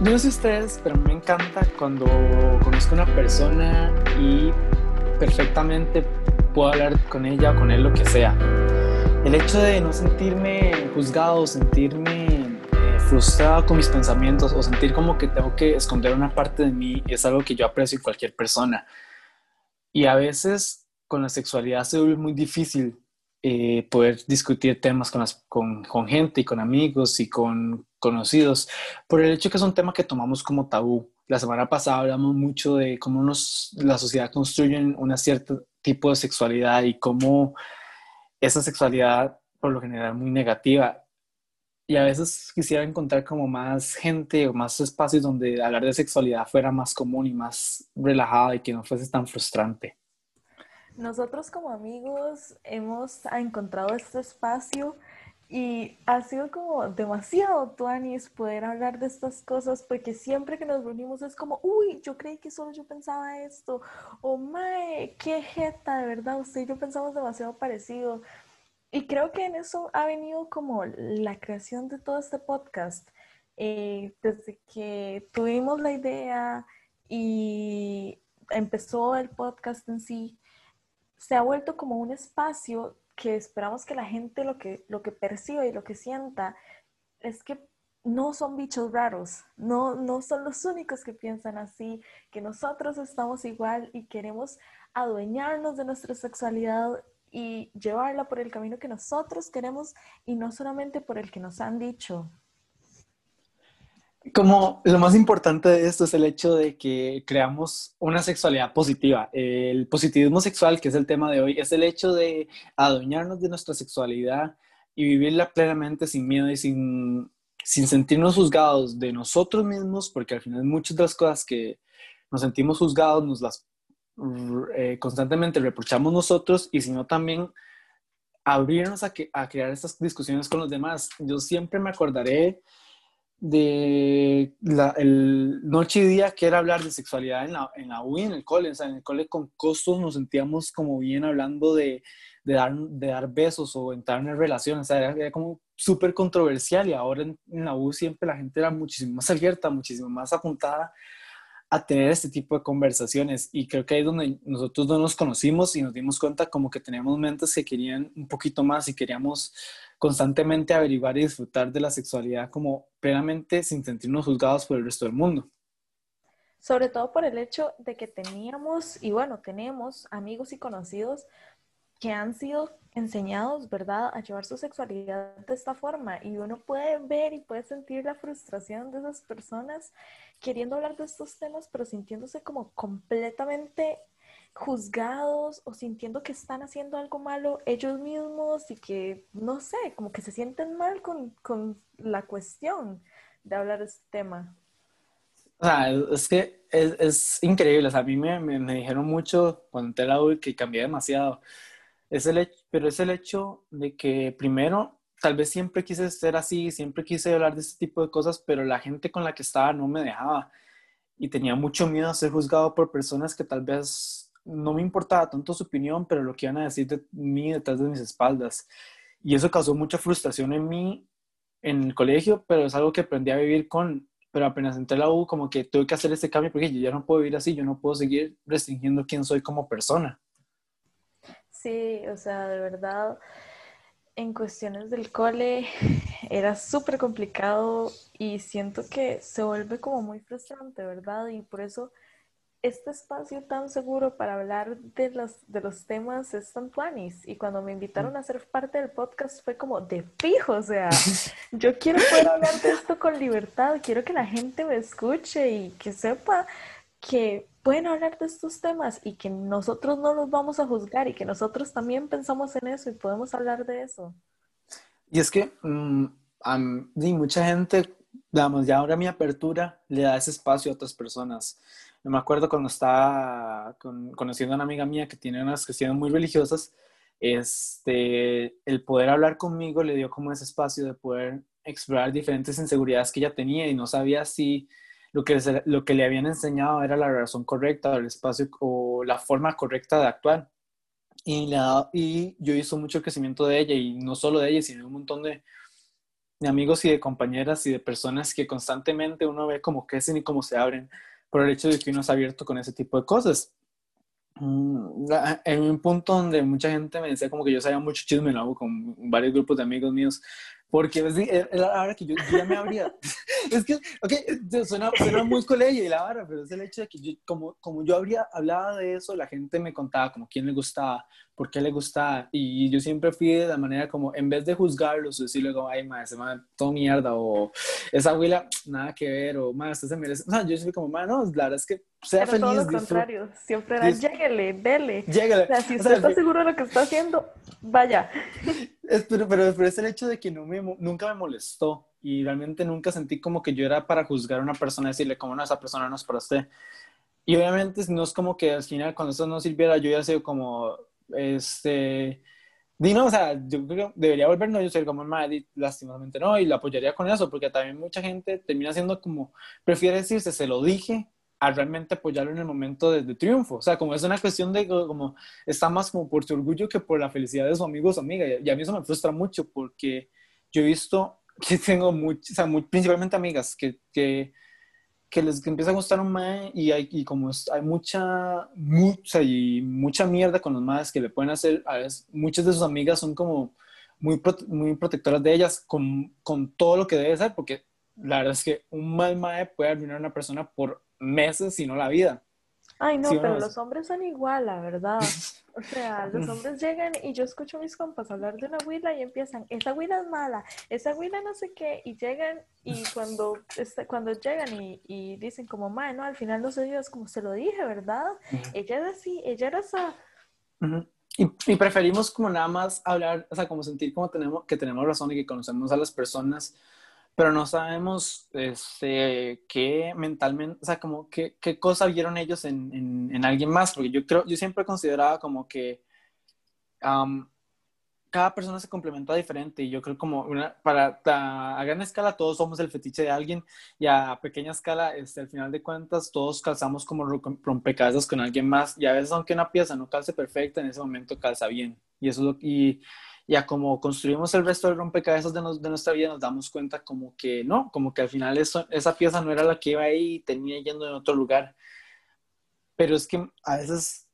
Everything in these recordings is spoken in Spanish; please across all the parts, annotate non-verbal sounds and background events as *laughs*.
No sé ustedes, pero me encanta cuando conozco a una persona y perfectamente puedo hablar con ella o con él lo que sea. El hecho de no sentirme juzgado, sentirme eh, frustrado con mis pensamientos o sentir como que tengo que esconder una parte de mí es algo que yo aprecio en cualquier persona. Y a veces con la sexualidad se vuelve muy difícil eh, poder discutir temas con, con, con, gente y con amigos y con conocidos, por el hecho que es un tema que tomamos como tabú. La semana pasada hablamos mucho de cómo nos, la sociedad construye un cierto tipo de sexualidad y cómo esa sexualidad por lo general muy negativa. Y a veces quisiera encontrar como más gente o más espacios donde hablar de sexualidad fuera más común y más relajada y que no fuese tan frustrante. Nosotros como amigos hemos encontrado este espacio y ha sido como demasiado tuanis poder hablar de estas cosas porque siempre que nos reunimos es como, uy, yo creí que solo yo pensaba esto, o mae, qué jeta, de verdad, usted y yo pensamos demasiado parecido. Y creo que en eso ha venido como la creación de todo este podcast. Eh, desde que tuvimos la idea y empezó el podcast en sí, se ha vuelto como un espacio que esperamos que la gente lo que, lo que perciba y lo que sienta es que no son bichos raros, no, no son los únicos que piensan así, que nosotros estamos igual y queremos adueñarnos de nuestra sexualidad y llevarla por el camino que nosotros queremos y no solamente por el que nos han dicho como lo más importante de esto es el hecho de que creamos una sexualidad positiva. El positivismo sexual, que es el tema de hoy, es el hecho de adueñarnos de nuestra sexualidad y vivirla plenamente sin miedo y sin, sin sentirnos juzgados de nosotros mismos, porque al final muchas de las cosas que nos sentimos juzgados nos las eh, constantemente reprochamos nosotros y sino también abrirnos a, que, a crear estas discusiones con los demás. Yo siempre me acordaré de la, el noche y día que era hablar de sexualidad en la, en la UI, en el cole, o sea, en el cole con costos nos sentíamos como bien hablando de, de dar, de dar besos o entrar en relaciones, o sea, era, como súper controversial y ahora en, en, la U siempre la gente era muchísimo más abierta, muchísimo más apuntada a tener este tipo de conversaciones y creo que ahí es donde nosotros no nos conocimos y nos dimos cuenta como que teníamos mentes que querían un poquito más y queríamos constantemente averiguar y disfrutar de la sexualidad como plenamente sin sentirnos juzgados por el resto del mundo. Sobre todo por el hecho de que teníamos, y bueno, tenemos amigos y conocidos que han sido enseñados, ¿verdad?, a llevar su sexualidad de esta forma. Y uno puede ver y puede sentir la frustración de esas personas queriendo hablar de estos temas, pero sintiéndose como completamente juzgados o sintiendo que están haciendo algo malo ellos mismos y que, no sé, como que se sienten mal con, con la cuestión de hablar de este tema. O sea, es que es, increíble. A mí me, me, dijeron mucho cuando entré la U que cambié demasiado. Es el hecho, pero es el hecho de que primero, tal vez siempre quise ser así, siempre quise hablar de este tipo de cosas, pero la gente con la que estaba no me dejaba. Y tenía mucho miedo a ser juzgado por personas que tal vez no me importaba tanto su opinión, pero lo que iban a decir de mí detrás de mis espaldas. Y eso causó mucha frustración en mí en el colegio, pero es algo que aprendí a vivir con, pero apenas entré a la U, como que tuve que hacer este cambio porque yo ya no puedo vivir así, yo no puedo seguir restringiendo quién soy como persona. Sí, o sea, de verdad, en cuestiones del cole *laughs* era súper complicado y siento que se vuelve como muy frustrante, ¿verdad? Y por eso este espacio tan seguro para hablar de los, de los temas es tan tuanis. Y cuando me invitaron a ser parte del podcast fue como de fijo, o sea, *laughs* yo quiero poder hablar de esto con libertad, quiero que la gente me escuche y que sepa que pueden hablar de estos temas y que nosotros no los vamos a juzgar y que nosotros también pensamos en eso y podemos hablar de eso. Y es que um, mucha gente, digamos, ya ahora mi apertura le da ese espacio a otras personas me acuerdo cuando estaba conociendo a una amiga mía que tiene unas cuestiones muy religiosas, este, el poder hablar conmigo le dio como ese espacio de poder explorar diferentes inseguridades que ella tenía y no sabía si lo que, lo que le habían enseñado era la razón correcta, el espacio o la forma correcta de actuar. Y, la, y yo hice mucho crecimiento de ella y no solo de ella, sino un montón de de amigos y de compañeras y de personas que constantemente uno ve cómo crecen y cómo se abren por el hecho de que uno es abierto con ese tipo de cosas. Mm, en un punto donde mucha gente me decía como que yo sabía mucho chisme, ¿no? Con varios grupos de amigos míos, porque es la hora que yo, ya me abría. *laughs* es que, ok, suena, suena, muy colegio y la vara, pero es el hecho de que yo, como, como yo habría hablaba de eso, la gente me contaba como quién le gustaba, por qué le gustaba. Y yo siempre fui de la manera como, en vez de juzgarlos, decirle como, ay, ma, ese man, todo mierda, o esa abuela, nada que ver, o usted se merece. O sea, yo siempre como, ma, no, la verdad es que sea Pero feliz. todo lo contrario, siempre era, lléguele, dele. Lléguele. O sea, si usted está seguro de lo que está haciendo, vaya. Es, pero, pero, pero, es el hecho de que no me, nunca me molestó y realmente nunca sentí como que yo era para juzgar a una persona y decirle, como no, esa persona no es para usted. Y obviamente no es como que al final cuando eso no sirviera yo ya sé como, este, Dino, o sea, yo creo que debería volvernos yo ser como madre, lastimosamente no, y la apoyaría con eso, porque también mucha gente termina siendo como, prefiere decirse, se lo dije, a realmente apoyarlo en el momento de, de, triunfo. O sea, como es una cuestión de, como, está más como por su orgullo que por la felicidad de su amigo o su amiga. Y, a mí eso me frustra mucho porque yo he visto que *laughs* tengo muchas, o sea, muy, principalmente amigas que, que que les que empieza a gustar un mae y, hay, y como hay mucha, mucha, y mucha mierda con los maes que le pueden hacer, a veces, muchas de sus amigas son como muy, muy protectoras de ellas con, con todo lo que debe ser, porque la verdad es que un mal mae puede arruinar a una persona por meses, si no la vida. Ay, no, pero los hombres son igual, la verdad. O sea, los *laughs* hombres llegan y yo escucho a mis compas hablar de una huila y empiezan, esa huila es mala, esa huila no sé qué, y llegan y cuando, este, cuando llegan y, y dicen como, ma, no, al final no se dio, es como se lo dije, ¿verdad? Ella era así, ella era esa... y, y, preferimos como nada más hablar, o sea, como sentir como tenemos, que tenemos razón y que conocemos a las personas pero no sabemos este, qué mentalmente, o sea, como qué, qué cosa vieron ellos en, en, en, alguien más, porque yo creo, yo siempre consideraba como que um, cada persona se complementa diferente y yo creo como una, para a gran escala todos somos el fetiche de alguien y a pequeña escala, este, al final de cuentas, todos calzamos como rompecabezas con alguien más y a veces aunque una pieza no calce perfecta, en ese momento calza bien y eso es lo, y, ya como construimos el resto del rompecabezas de, de, nuestra vida, nos damos cuenta como que no, como que al final eso, esa pieza no era la que iba ahí y tenía yendo en otro lugar. Pero es que a veces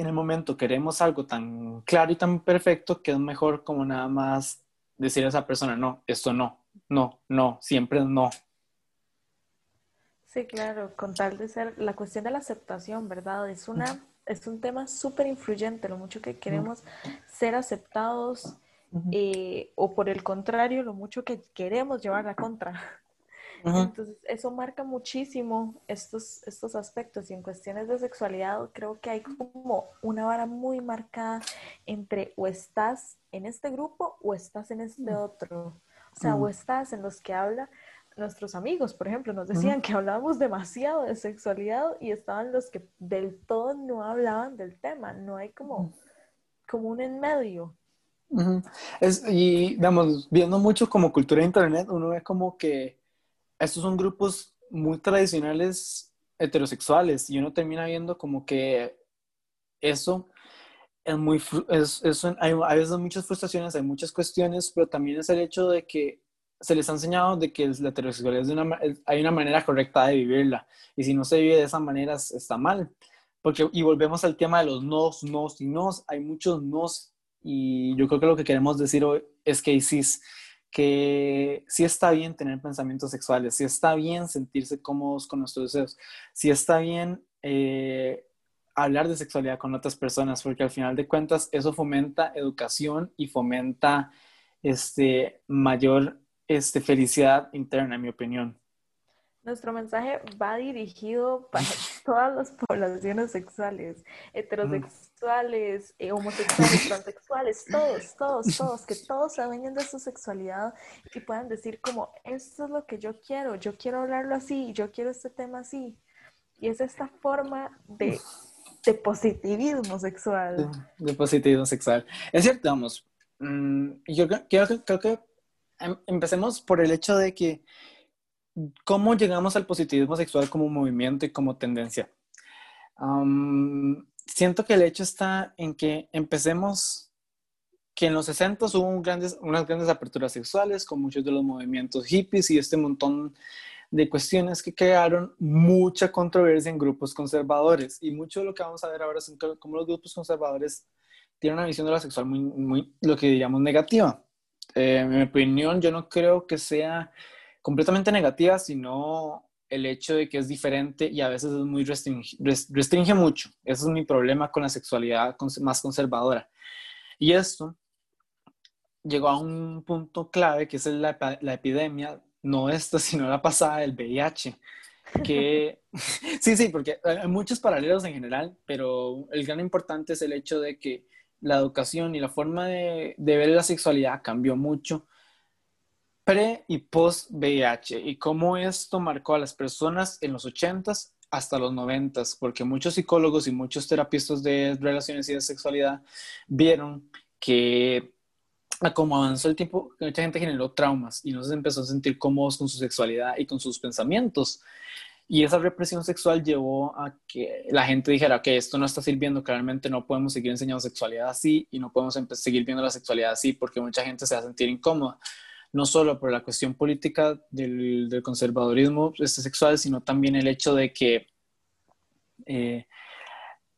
en el momento queremos algo tan claro y tan perfecto que es mejor como nada más decir a esa persona, no, esto no, no, no, siempre no. Sí, claro, con tal de ser la cuestión de la aceptación, ¿verdad? Es una es un tema súper influyente, lo mucho que queremos ser aceptados eh, o por el contrario, lo mucho que queremos llevar la contra. Entonces, eso marca muchísimo estos, estos aspectos y en cuestiones de sexualidad creo que hay como una vara muy marcada entre o estás en este grupo o estás en este otro. O sea, o estás en los que habla nuestros amigos, por ejemplo, nos decían que hablábamos demasiado de sexualidad y estaban los que del todo no hablaban del tema, no hay como, como un en medio. es, y, digamos, viendo mucho como cultura de internet, uno ve como que estos son grupos muy tradicionales heterosexuales y uno termina viendo como que eso es muy, es, hay, hay veces muchas frustraciones, hay muchas cuestiones, pero también es el hecho de que se les ha enseñado de que la heterosexualidad es una, hay una manera correcta de vivirla y si no se vive de esa manera está mal. Porque, y volvemos al tema de los nos, nos y nos, hay muchos nos y yo creo que lo que queremos decir hoy es que sí, que sí está bien tener pensamientos sexuales, sí está bien sentirse cómodos con nuestros deseos, sí está bien eh, hablar de sexualidad con otras personas, porque al final de cuentas eso fomenta educación y fomenta este, mayor este, felicidad interna, en mi opinión. Nuestro mensaje va dirigido para *laughs* todas las poblaciones sexuales, heterosexuales, eh, homosexuales, *laughs* transexuales, todos, todos, todos, que todos se adueñen de su sexualidad y puedan decir como, esto es lo que yo quiero, yo quiero hablarlo así, yo quiero este tema así. Y es esta forma de, de positivismo sexual. De, positivismo sexual. Es cierto, vamos, mm, yo creo, creo que Em, empecemos por el hecho de que cómo llegamos al positivismo sexual como movimiento y como tendencia. siento que el hecho está en que empecemos que en los 60 hubo unas grandes aperturas sexuales con muchos de los movimientos hippies y este montón de cuestiones que crearon mucha controversia en grupos conservadores. Y mucho de lo que vamos a ver ahora es cómo los grupos conservadores tienen una visión de la sexual muy, muy lo que diríamos negativa. Eh, en mi opinión, yo no creo que sea completamente negativa, sino el hecho de que es diferente y a veces es muy restringe, restringe mucho. Ese es mi problema con la sexualidad más conservadora. Y esto llegó a un punto clave que es la, la epidemia no esta, sino la pasada del VIH. Que *laughs* *laughs* sí, sí, porque hay muchos paralelos en general, pero el gran importante es el hecho de que la educación y la forma de, ver la sexualidad cambió mucho pre y post VIH y cómo esto marcó a las personas en los 80s hasta los 90s, porque muchos psicólogos y muchos terapistas de relaciones y de sexualidad vieron que como avanzó el tiempo, mucha gente generó traumas y no se empezó a sentir cómodos con su sexualidad y con sus pensamientos. Y esa represión sexual llevó a que la gente dijera que esto no está sirviendo, claramente no podemos seguir enseñando sexualidad así y no podemos seguir viendo la sexualidad así porque mucha gente se va a sentir incómoda, no solo por la cuestión política del, del conservadurismo este, sexual, sino también el hecho de que eh,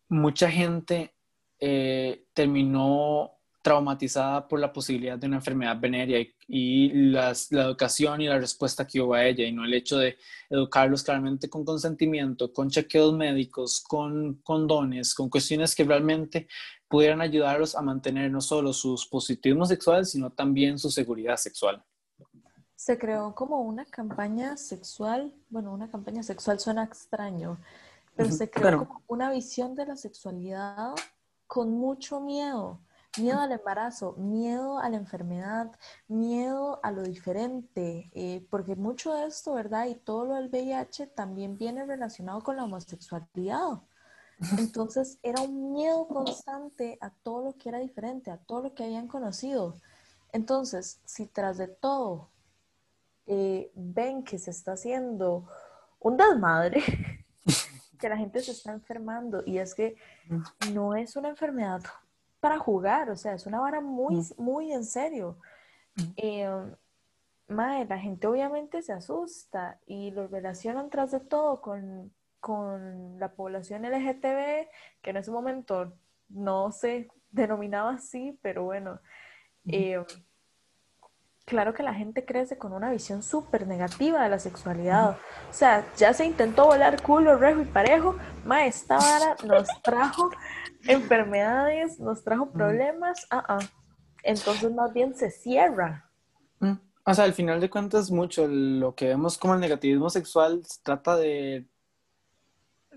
mucha gente eh, terminó traumatizada por la posibilidad de una enfermedad venérea y, la educación y la respuesta que hubo a ella y no el hecho de educarlos claramente con consentimiento, con chequeos médicos, con condones, con cuestiones que realmente pudieran ayudarlos a mantener no solo su positivismo sexual, sino también su seguridad sexual. Se creó como una campaña sexual, bueno, una campaña sexual suena extraño, pero se creó como una visión de la sexualidad con mucho miedo Miedo al embarazo, miedo a la enfermedad, miedo a lo diferente, eh, porque mucho de esto, ¿verdad? Y todo lo del VIH también viene relacionado con la homosexualidad. Entonces era un miedo constante a todo lo que era diferente, a todo lo que habían conocido. Entonces, si tras de todo eh, ven que se está haciendo un desmadre, *laughs* que la gente se está enfermando y es que no es una enfermedad para jugar, o sea, es una vara muy, mm. muy en serio. Mm. Eh, madre, la gente obviamente se asusta y lo relacionan tras de todo con, con la población LGTB, que en ese momento no se *laughs* denominaba así, pero bueno, eh, claro que la gente crece con una visión súper negativa de la sexualidad. O sea, ya se intentó volar culo, rejo y parejo, ma, esta vara nos trajo *laughs* enfermedades, nos trajo mm. problemas, ah, ah. Entonces más bien se cierra. Mm. O sea, al final de cuentas, mucho lo que vemos como el negativismo sexual se trata de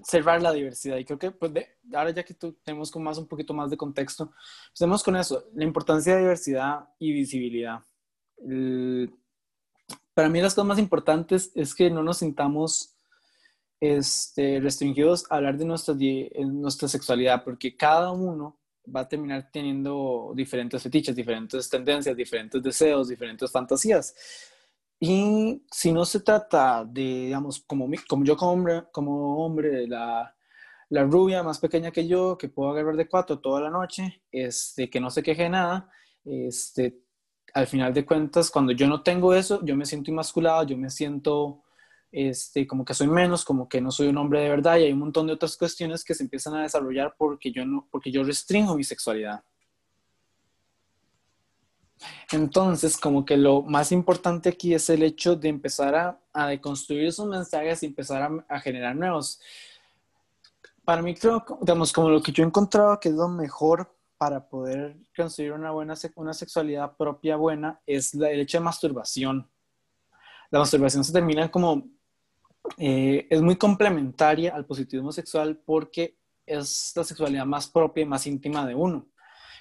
cerrar la diversidad. Y creo que pues, ahora ya que tú, tenemos como más un poquito más de contexto, pues con eso, la importancia de diversidad y visibilidad. para mí las cosas más importantes es que no nos sintamos este, restringidos a hablar de nuestra, nuestra sexualidad, porque cada uno va a terminar teniendo diferentes fetiches, diferentes tendencias, diferentes deseos, diferentes fantasías. Y si no se trata de, digamos, como, como yo como hombre, como hombre la, la rubia más pequeña que yo, que puedo agarrar de cuatro toda la noche, este, que no se queje nada, este, al final de cuentas, cuando yo no tengo eso, yo me siento inmasculado, yo me siento este, como que soy menos, como que no soy un hombre de verdad y hay un montón de otras cuestiones que se empiezan a desarrollar porque yo, no, porque yo restringo mi sexualidad. Entonces, como que lo más importante aquí es el hecho de empezar a, a deconstruir esos mensajes y empezar a, a, generar nuevos. Para mí, creo, digamos, como lo que yo he encontrado que es lo mejor para poder construir una buena una sexualidad propia buena es el hecho de masturbación. La masturbación se termina como eh, es muy complementaria al positivismo sexual porque es la sexualidad más propia y más íntima de uno.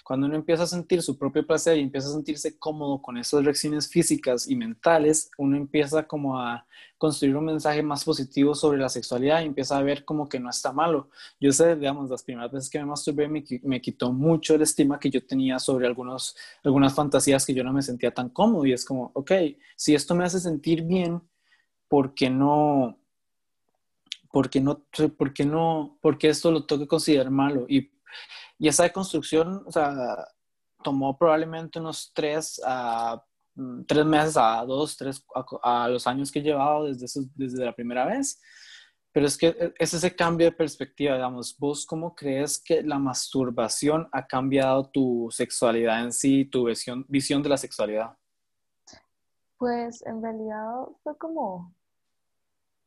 Cuando uno empieza a sentir su propio placer y empieza a sentirse cómodo con esas reacciones físicas y mentales, uno empieza como a construir un mensaje más positivo sobre la sexualidad y empieza a ver como que no está malo. Yo sé, digamos, las primeras veces que me masturbé me, me quitó mucho la estima que yo tenía sobre algunos, algunas fantasías que yo no me sentía tan cómodo y es como, ok, si esto me hace sentir bien, ¿por qué no, por qué no, por qué no, por qué esto lo que considerar malo? Y, y esa deconstrucción, o sea, tomó probablemente unos tres a mm, tres meses a dos, tres a, los años que he llevado desde, desde la primera vez. Pero es que es ese cambio de perspectiva, digamos, vos cómo crees que la masturbación ha cambiado tu sexualidad en sí, tu visión, visión de la sexualidad? Pues en realidad fue como,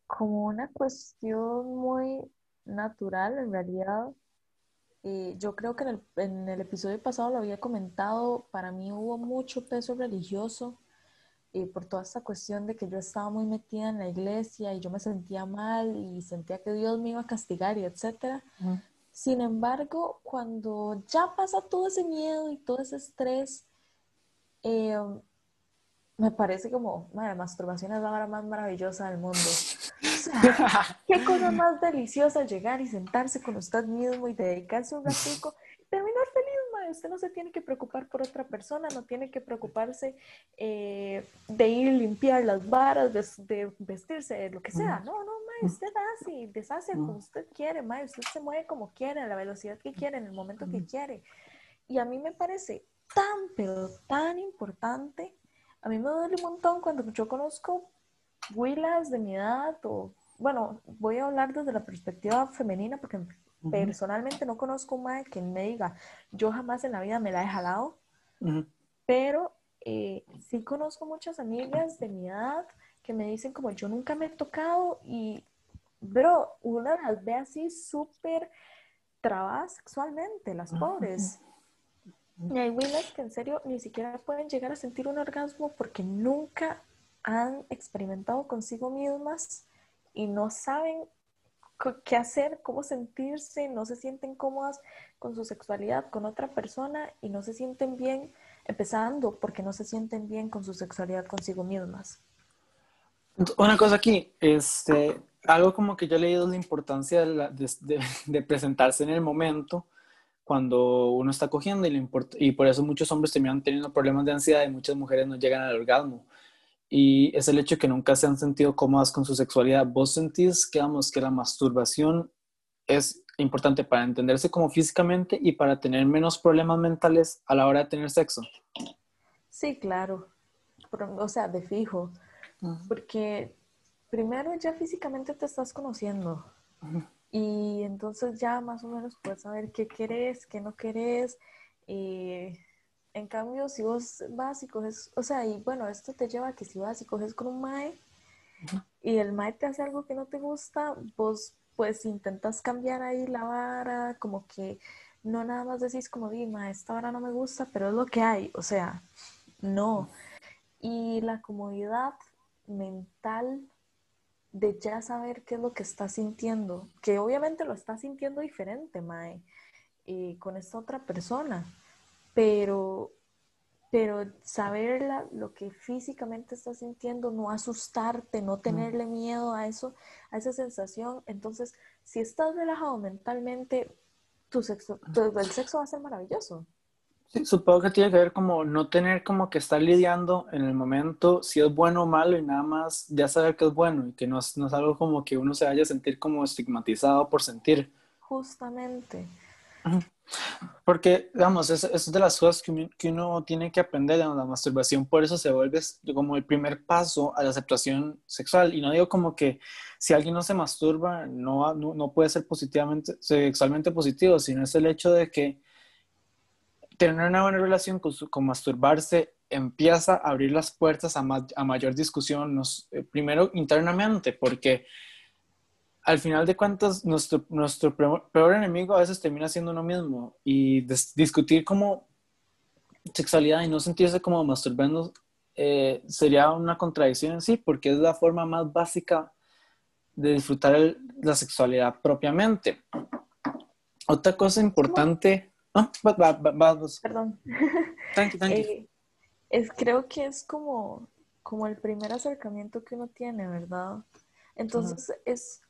como una cuestión muy natural, en realidad. Eh, yo creo que en el, en el episodio pasado lo había comentado, para mí hubo mucho peso religioso por toda esta cuestión de que yo estaba muy metida en la iglesia y yo me sentía mal y sentía que Dios me iba a castigar y etcétera. Sin embargo, cuando ya pasa todo ese miedo y todo ese estrés, eh, me parece como, la masturbación es la hora más maravillosa del mundo. *laughs* qué cosa más deliciosa llegar y sentarse con usted mismo y dedicarse un ratico y terminar feliz usted no se tiene que preocupar por otra persona, no tiene que preocuparse eh, de ir a limpiar las varas, de, vestirse, lo que sea. No, no, ma, usted hace y deshace como usted quiere, ma, usted se mueve como quiere, a la velocidad que quiere, en el momento que quiere. Y a mí me parece tan, pero tan importante. A mí me duele un montón cuando yo conozco huilas de mi edad o, bueno, voy a hablar desde la perspectiva femenina porque Personalmente no conozco un mae que me diga, yo jamás en la vida me la he jalado, pero eh, sí conozco muchas amigas de mi edad que me dicen como yo nunca me he tocado y, bro, una las ve así súper trabadas sexualmente, las pobres. Y hay willas que en serio ni siquiera pueden llegar a sentir un orgasmo porque nunca han experimentado consigo mismas y no saben qué hacer, cómo sentirse, no se sienten cómodas con su sexualidad con otra persona y no se sienten bien, empezando porque no se sienten bien con su sexualidad consigo mismas. Una cosa aquí, este, algo como que yo he leído la importancia de, presentarse en el momento cuando uno está cogiendo y, y por eso muchos hombres terminan teniendo problemas de ansiedad y muchas mujeres no llegan al orgasmo y es el hecho de que nunca se han sentido cómodas con su sexualidad. ¿Vos sentís que, que la masturbación es importante para entenderse como físicamente y para tener menos problemas mentales a la hora de tener sexo? Sí, claro. O sea, de fijo. Porque primero ya físicamente te estás conociendo. Y entonces ya más o menos puedes saber qué querés, qué no querés. Y en cambio, si vos vas y coges, o sea, y bueno, esto te lleva a que si vas y coges con un mae y el mae te hace algo que no te gusta, vos pues intentas cambiar ahí la vara, como que no nada más decís como, di, mae, esta vara no me gusta, pero es lo que hay, o sea, no. Y la comodidad mental de ya saber qué es lo que estás sintiendo, que obviamente lo estás sintiendo diferente, Mae, y con esta otra persona pero, pero saber lo que físicamente estás sintiendo, no asustarte, no tenerle miedo a eso, a esa sensación. Entonces, si estás relajado mentalmente, tu sexo, el sexo va a ser maravilloso. Sí, supongo que tiene que ver como no tener como que estar lidiando en el momento si es bueno o malo y nada más ya saber que es bueno y que no es, no es algo como que uno se vaya a sentir como estigmatizado por sentir. Justamente. Porque, digamos, es, es de las cosas que, uno tiene que aprender, la masturbación por eso se vuelve como el primer paso a la aceptación sexual. Y no digo como que si alguien no se masturba, no, no, puede ser positivamente, sexualmente positivo, sino es el hecho de que tener una buena relación con, masturbarse empieza a abrir las puertas a, a mayor discusión, nos, eh, primero internamente, porque al final de cuentas, nuestro, nuestro peor enemigo a veces termina siendo uno mismo y discutir como sexualidad y no sentirse como masturbando eh, sería una contradicción en sí, porque es la forma más básica de disfrutar la sexualidad propiamente. Otra cosa importante... Ah, Perdón. *laughs* Eh, es, creo que es como, como el primer acercamiento que uno tiene, ¿verdad? Entonces es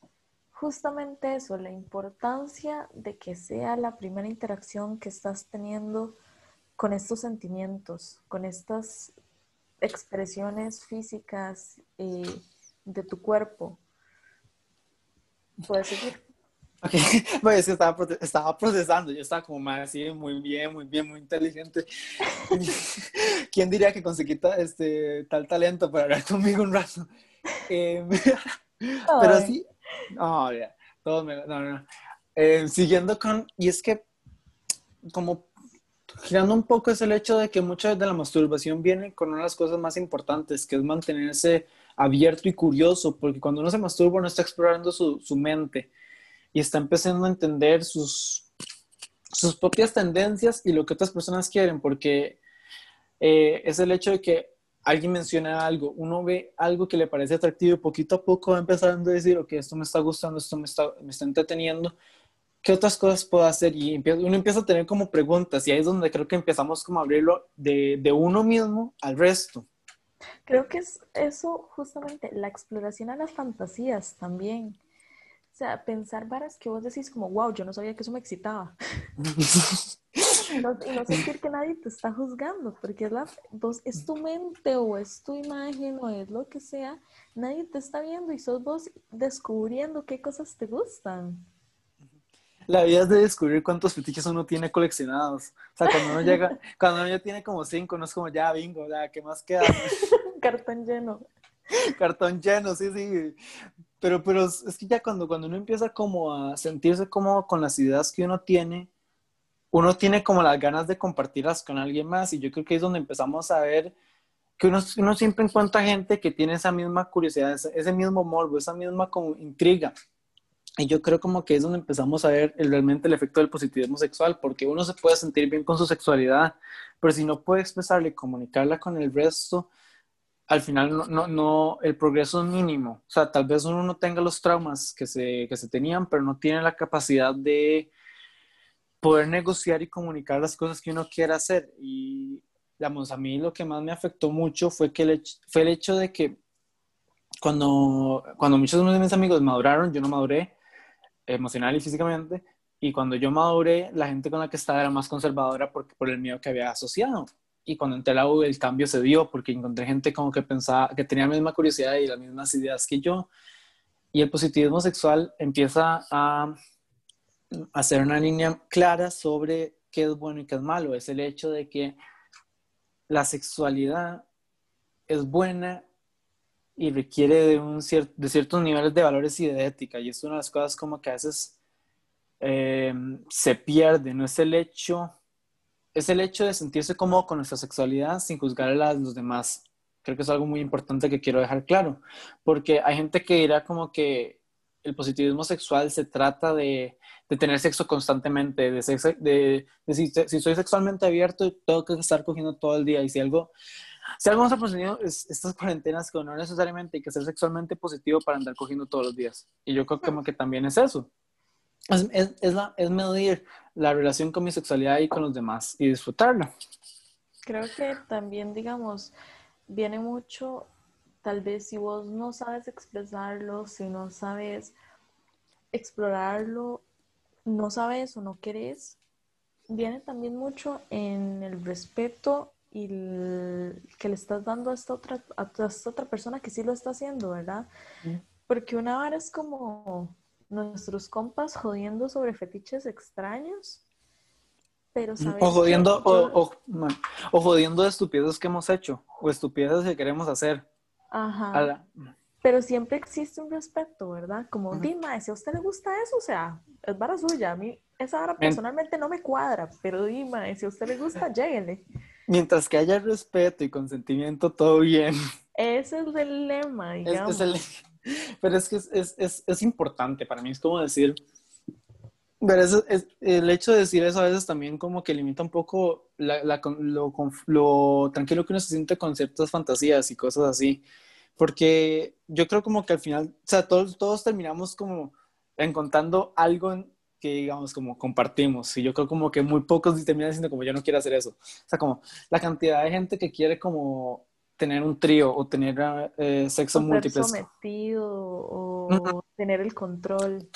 justamente eso, la importancia de que sea la primera interacción que estás teniendo con estos sentimientos, con estas expresiones físicas eh, de tu cuerpo. ¿Puedes seguir? Ok, *laughs* pues es que estaba, estaba, procesando, yo estaba como más así, muy bien, muy bien, muy inteligente. *laughs* ¿Quién diría que conseguí este, tal talento para hablar conmigo un rato? *laughs* Eh, pero sí, oh, yeah, todo me, no, no. Eh, siguiendo con, y es que como girando un poco es el hecho de que mucha de la masturbación viene con una de las cosas más importantes, que es mantenerse abierto y curioso, porque cuando uno se masturba uno está explorando su, su mente y está empezando a entender sus, sus propias tendencias y lo que otras personas quieren, porque eh, es el hecho de que alguien menciona algo, uno ve algo que le parece atractivo y poquito a poco va empezando a decir, ok, esto me está gustando, esto me está, me está entreteniendo, ¿qué otras cosas puedo hacer? Y uno empieza a tener como preguntas y ahí es donde creo que empezamos como a abrirlo de, de uno mismo al resto. Creo que es eso justamente, la exploración a las fantasías también. O sea, pensar varas que vos decís como, wow, yo no sabía que eso me excitaba. *laughs* y, no, sentir que nadie te está juzgando, porque es, la, vos, es tu mente o es tu imagen o es lo que sea, nadie te está viendo y sos vos descubriendo qué cosas te gustan. La vida es de descubrir cuántos fetiches uno tiene coleccionados. O sea, cuando uno llega, *laughs* cuando uno ya tiene como cinco, no es como ya bingo, ya, ¿qué más queda? *laughs* Cartón lleno. Cartón lleno, sí, sí. Pero, pero es que ya cuando, cuando uno empieza como a sentirse cómodo con las ideas que uno tiene, uno tiene como las ganas de compartirlas con alguien más y yo creo que es donde empezamos a ver que uno, uno siempre encuentra gente que tiene esa misma curiosidad, ese, ese mismo morbo, esa misma como intriga. Y yo creo como que es donde empezamos a ver realmente el efecto del positivismo sexual, porque uno se puede sentir bien con su sexualidad, pero si no puede expresarla y comunicarla con el resto, al final no, no, no, el progreso es mínimo. O sea, tal vez uno no tenga los traumas que se, que se tenían, pero no tiene la capacidad de poder negociar y comunicar las cosas que uno quiere hacer. Y, digamos, a mí lo que más me afectó mucho fue, que el, fue el hecho de que cuando, cuando muchos de mis amigos maduraron, yo no maduré, emocional y físicamente. Y cuando yo maduré, la gente con la que estaba era más conservadora porque, por el miedo que había asociado. Y cuando entré a la U, el cambio se dio porque encontré gente como que pensaba, que tenía la misma curiosidad y las mismas ideas que yo. Y el positivismo sexual empieza a hacer una línea clara sobre qué es bueno y qué es malo. Es el hecho de que la sexualidad es buena y requiere de, un de ciertos niveles de valores y de ética. Y es una de las cosas como que a veces eh, se pierde, no es el hecho, es el hecho de sentirse cómodo con nuestra sexualidad sin juzgar a los demás. Creo que es algo muy importante que quiero dejar claro, porque hay gente que dirá como que el positivismo sexual se trata de, de tener sexo constantemente, de, sexo, de, si, si, soy sexualmente abierto, tengo que estar cogiendo todo el día y si algo si algo hemos aprendido es estas cuarentenas que no necesariamente hay que ser sexualmente positivo para andar cogiendo todos los días. Y yo creo como que también es eso. Es, es, es, la, es medir la relación con mi sexualidad y con los demás y disfrutarla. Creo que también, digamos, viene mucho, tal vez si vos no sabes expresarlo, si no sabes explorarlo, no sabes o no querés, viene también mucho en el respeto y que le estás dando a esta, otra, a esta otra persona que sí lo está haciendo, ¿verdad? Porque una vara es como nuestros compas jodiendo sobre fetiches extraños, pero O jodiendo, o, o, jodiendo de estupideces que hemos hecho, o estupideces que queremos hacer. Ajá. Pero siempre existe un respeto, ¿verdad? Como, dime, si a usted le gusta eso, o sea, es vara suya. A mí esa vara personalmente no me cuadra, pero dime, si a usted le gusta, *laughs* lléguele. Mientras que haya respeto y consentimiento, todo bien. Ese es el lema, digamos. Pero es que es, importante para mí, es como decir, pero es, el hecho de decir eso a veces también como que limita un poco la, lo, lo, tranquilo que uno se siente con ciertas fantasías y cosas así. Porque yo creo como que al final, o sea, todos, todos terminamos como encontrando algo que digamos como compartimos y yo creo como que muy pocos terminan diciendo como yo no quiero hacer eso. O sea, como la cantidad de gente que quiere como tener un trío o tener eh, sexo múltiple. sometido o tener el control.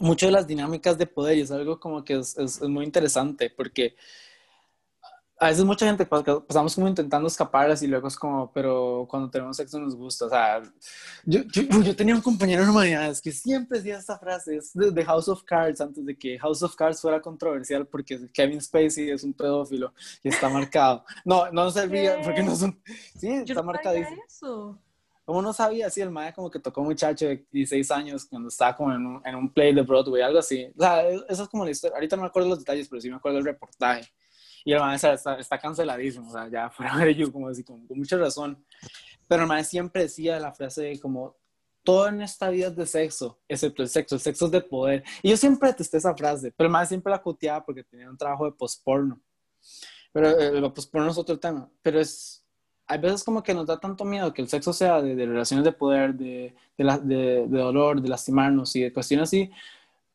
Muchas de las dinámicas de poder y es algo como que es, es, muy interesante porque a veces mucha gente pasamos como intentando escaparlas y luego es como, pero cuando tenemos sexo nos gusta. O sea, yo, yo, tenía un compañero en humanidades que siempre decía esta frase, es de, House of Cards, antes de que House of Cards fuera controversial porque Kevin Spacey es un pedófilo y está marcado. No, no servía porque no son... Sí, está marcado. Eso. Como no sabía, sí, el mae como que tocó muchacho de 16 años cuando estaba como en un, en un play de Broadway, algo así. O sea, eso es como la historia. Ahorita no me acuerdo los detalles, pero sí me acuerdo del reportaje. Y el maestro está, está, canceladísimo, o sea, ya fuera de yo, como así, con, mucha razón. Pero el maestro siempre decía la frase como, todo en esta vida es de sexo, excepto el sexo, el sexo es de poder. Y yo siempre detesté esa frase, pero el maestro siempre la coteaba porque tenía un trabajo de postporno. Pero eh, lo postporno es otro tema, pero es, hay veces como que nos da tanto miedo que el sexo sea de, de relaciones de poder, de, de, la, de, dolor, de lastimarnos y de cuestiones así,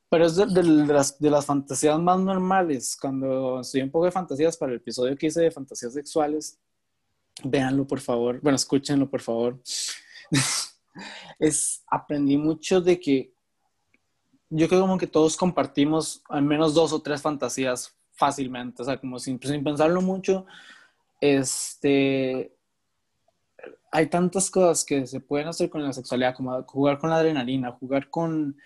pero es de, las, de las fantasías más normales. Cuando estoy un poco de fantasías para el episodio que hice de fantasías sexuales, véanlo por favor, bueno, escúchenlo por favor. *laughs* es, aprendí mucho de que yo creo como que todos compartimos al menos dos o tres fantasías fácilmente, o sea, como sin, sin pensarlo mucho, este, hay tantas cosas que se pueden hacer con la sexualidad, como jugar con la adrenalina, jugar con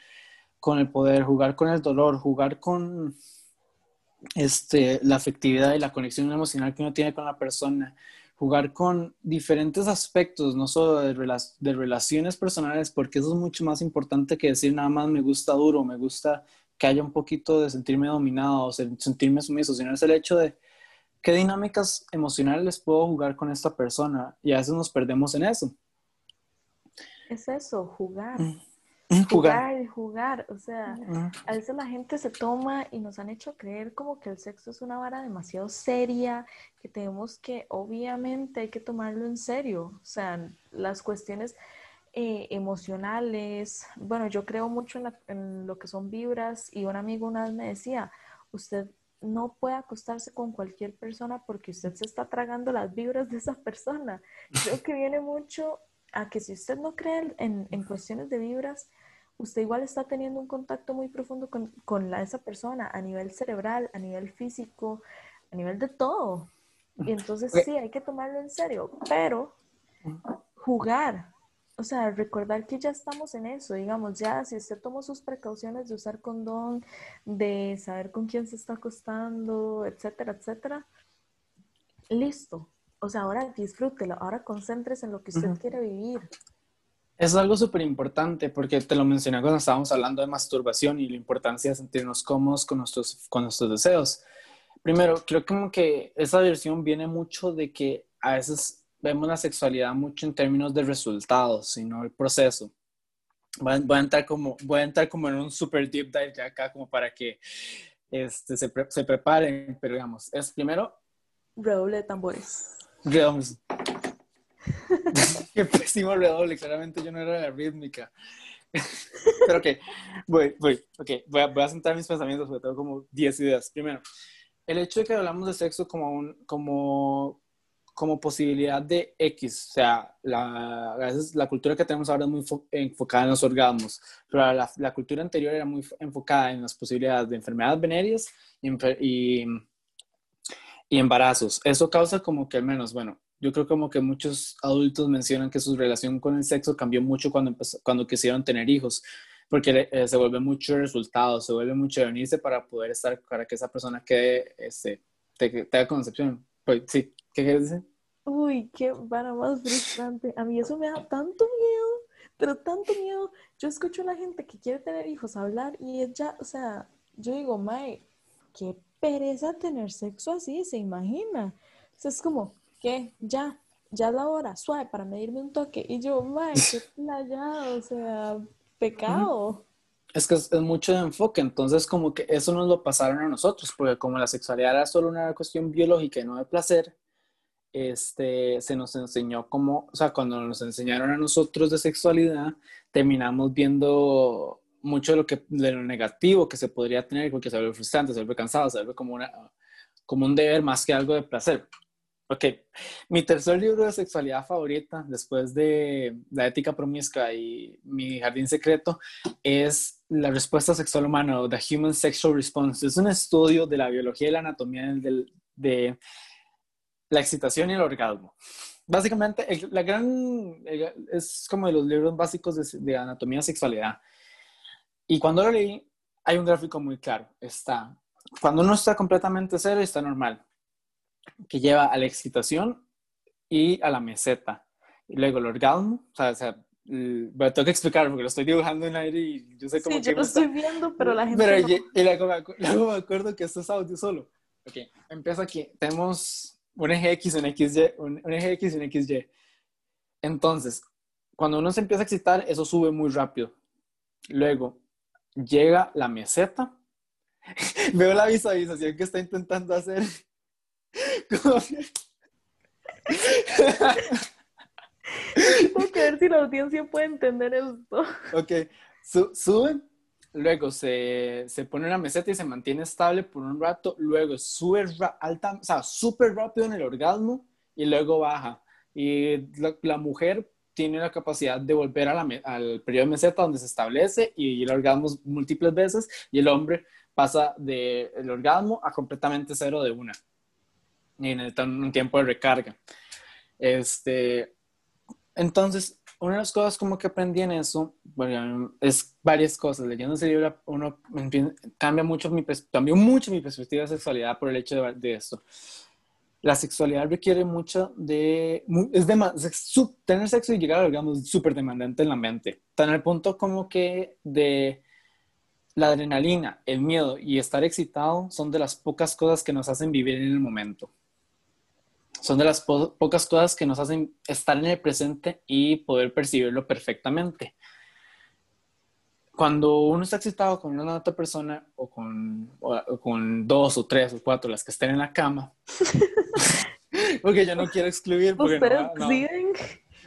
con el poder, jugar con el dolor, jugar con este, la afectividad y la conexión emocional que uno tiene con la persona, jugar con diferentes aspectos, no solo de, de relaciones personales, porque eso es mucho más importante que decir nada más me gusta duro, me gusta que haya un poquito de sentirme dominado o sentirme sumiso, sino es el hecho de qué dinámicas emocionales puedo jugar con esta persona y a veces nos perdemos en eso. Es eso, jugar. Mm. Jugar, jugar, o sea, a veces la gente se toma y nos han hecho creer como que el sexo es una vara demasiado seria, que tenemos que, obviamente, hay que tomarlo en serio, o sea, las cuestiones eh, emocionales, bueno, yo creo mucho en, en, lo que son vibras y un amigo una vez me decía, usted no puede acostarse con cualquier persona porque usted se está tragando las vibras de esa persona. Creo que viene mucho a que si usted no cree en, en cuestiones de vibras, usted igual está teniendo un contacto muy profundo con, con la, esa persona a nivel cerebral, a nivel físico, a nivel de todo. Y entonces sí, hay que tomarlo en serio, pero jugar, o sea, recordar que ya estamos en eso, digamos, ya si usted tomó sus precauciones de usar condón, de saber con quién se está acostando, etcétera, etcétera, listo. O sea, ahora disfrútelo, ahora concéntrese en lo que usted quiere vivir. Es algo súper importante porque te lo mencioné cuando estábamos hablando de masturbación y la importancia de sentirnos cómodos con nuestros, con nuestros deseos. Primero, creo como que esa versión viene mucho de que a veces vemos la sexualidad mucho en términos de resultados, sino el proceso. Voy a, entrar, como, voy a entrar como en un super deep dive ya acá como para que este, se, se preparen, pero digamos, es primero... Redoble de tambores. *laughs* Qué pésimo redoble, claramente yo no era la rítmica. *laughs* Pero ok, voy, voy, okay. voy, a, centrar mis pensamientos porque tengo como 10 ideas. Primero, el hecho de que hablamos de sexo como, un, como, como posibilidad de X, o sea, la, la cultura que tenemos ahora es muy enfocada en los orgasmos, pero la, la, cultura anterior era muy enfocada en las posibilidades de enfermedades venéreas y, y, y embarazos. Eso causa como que al menos, bueno, yo creo como que muchos adultos mencionan que su relación con el sexo cambió mucho cuando, cuando quisieron tener hijos, porque eh, se vuelve mucho el resultado, se vuelve mucho de unirse para poder estar, para que esa persona quede, este, tenga concepción. Pues, sí, ¿qué quieres decir? Uy, qué vara más frustrante. A mí eso me da tanto miedo, pero tanto miedo. Yo escucho a la gente que quiere tener hijos hablar y ella, o sea, yo digo, Mae, qué pereza tener sexo así, se imagina. Sea, es como, ¿qué? Ya, ya la hora, suave, para medirme un toque. Y yo, ¡ay, qué *laughs* playado! O sea, pecado. Es que es, mucho de enfoque, entonces como que eso nos lo pasaron a nosotros, porque como la sexualidad era solo una cuestión biológica y no de placer, este, se nos enseñó como, o sea, cuando nos enseñaron a nosotros de sexualidad, terminamos viendo mucho de lo, que, de lo negativo que se podría tener, porque se vuelve frustrante, se vuelve cansado, se vuelve como, una, como un deber más que algo de placer. Ok, mi tercer libro de sexualidad favorita, después de La ética promiscua y Mi jardín secreto, es La respuesta sexual humana, The Human Sexual Response. Es un estudio de la biología y la anatomía de, la excitación y el orgasmo. Básicamente, la gran, es como de los libros básicos de, de anatomía y sexualidad. Y cuando lo leí, hay un gráfico muy claro. Está, cuando uno está completamente cero, está normal, que lleva a la excitación y a la meseta. Y luego el orgasmo, o sea, o sea bueno, tengo que explicar porque lo estoy dibujando en aire y yo sé cómo sí, yo lo estoy viendo, pero la gente pero, y, *laughs* luego, me acuerdo que esto es audio solo. Ok, empieza aquí. Tenemos un eje X, un XY, un, un eje X y un XY. Entonces, cuando uno se empieza a excitar, eso sube muy rápido. Luego, llega la meseta. *laughs* Veo la visualización que está intentando hacer. *laughs* Tengo que ver si la audiencia puede entender esto. Ok, suben, luego se, se, pone una meseta y se mantiene estable por un rato, luego sube alta, o sea, súper rápido en el orgasmo y luego baja. Y la, mujer tiene la capacidad de volver a la, al periodo de meseta donde se establece y el orgasmo múltiples veces y el hombre pasa del el orgasmo a completamente cero de una y necesita un tiempo de recarga. Este, entonces, una de las cosas como que aprendí en eso, bueno, es varias cosas. Leyendo ese libro, uno cambia mucho mi, cambió mucho mi perspectiva de sexualidad por el hecho de, esto. La sexualidad requiere mucho de, es de, tener sexo y llegar a digamos, súper demandante en la mente. Tan el punto como que de la adrenalina, el miedo y estar excitado son de las pocas cosas que nos hacen vivir en el momento son de las pocas cosas que nos hacen estar en el presente y poder percibirlo perfectamente. Cuando uno está excitado con una otra persona o con, con dos o tres o cuatro, las que estén en la cama, *laughs* *laughs* porque yo no quiero excluir. ¿Ustedes deciden?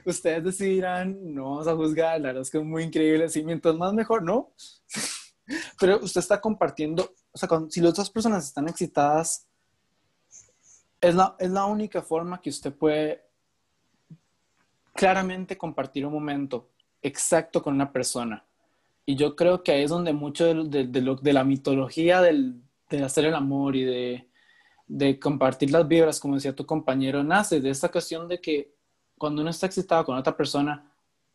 Ustedes decidirán, no vamos a juzgar, la verdad es que es muy increíble, así mientras más mejor, ¿no? *laughs* Pero usted está compartiendo, o sea, si las dos personas están excitadas, es la, es la única forma que usted puede claramente compartir un momento exacto con una persona. Y yo creo que ahí es donde mucho de, de, de la mitología del, de hacer el amor y de, de, compartir las vibras, como decía tu compañero, nace de esta cuestión de que cuando uno está excitado con otra persona,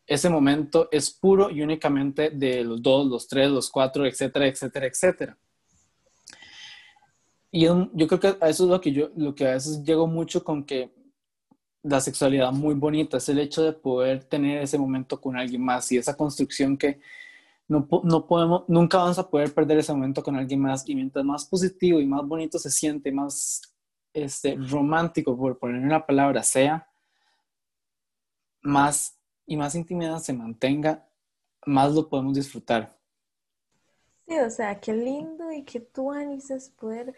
ese momento es puro y únicamente de los dos, los tres, los cuatro, etcétera, etcétera, etcétera. Y yo creo que eso es lo que yo, lo que a veces llego mucho con que la sexualidad muy bonita es el hecho de poder tener ese momento con alguien más y esa construcción que no, no podemos, nunca vamos a poder perder ese momento con alguien más y mientras más positivo y más bonito se siente, más este, romántico, por poner una palabra, sea, más y más intimidad se mantenga, más lo podemos disfrutar. Sí, o sea, qué lindo y qué tú anises poder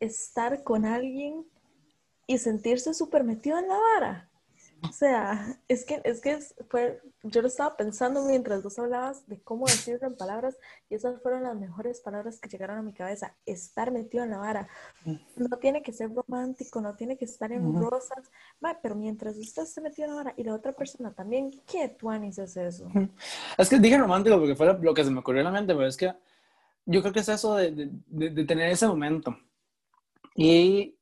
estar con alguien y sentirse súper metido en la vara. O sea, es que, es que fue, yo lo estaba pensando mientras vos hablabas de cómo decirlo en palabras y esas fueron las mejores palabras que llegaron a mi cabeza. Estar metido en la vara. No tiene que ser romántico, no tiene que estar en rosas, pero mientras usted esté metido en la vara y la otra persona también, ¿qué tuanis es eso? Es que dije romántico porque fue lo que se me ocurrió en la mente, pero es que yo creo que es eso de, de tener ese momento y